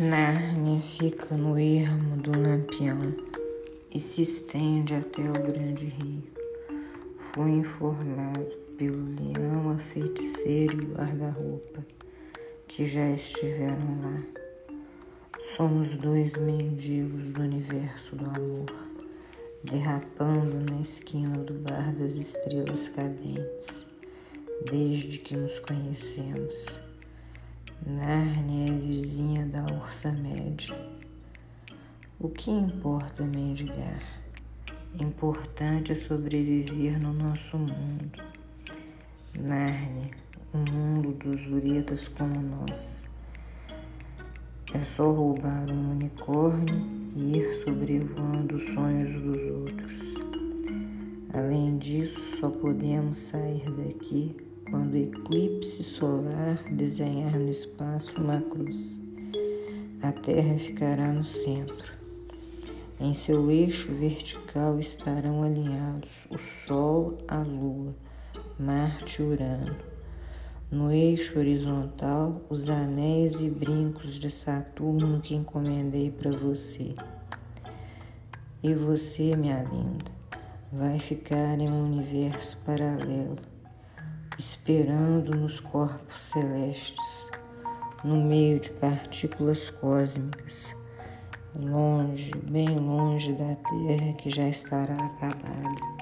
Nárnia fica no ermo do lampião e se estende até o grande rio. Fui informado pelo leão, a feiticeira e o guarda-roupa que já estiveram lá. Somos dois mendigos do universo do amor, derrapando na esquina do bar das estrelas cadentes, desde que nos conhecemos. Nárnia é vizinha da Ursa Média. O que importa mendigar? Importante é sobreviver no nosso mundo. Nárnia, o um mundo dos uretas como nós. É só roubar um unicórnio e ir sobrevoando os sonhos dos outros. Além disso, só podemos sair daqui quando o eclipse solar desenhar no espaço uma cruz. A Terra ficará no centro. Em seu eixo vertical estarão alinhados o Sol, a Lua, Marte e Urano. No eixo horizontal, os anéis e brincos de Saturno que encomendei para você. E você, minha linda, vai ficar em um universo paralelo esperando nos corpos celestes, no meio de partículas cósmicas, longe, bem longe da Terra que já estará acabada.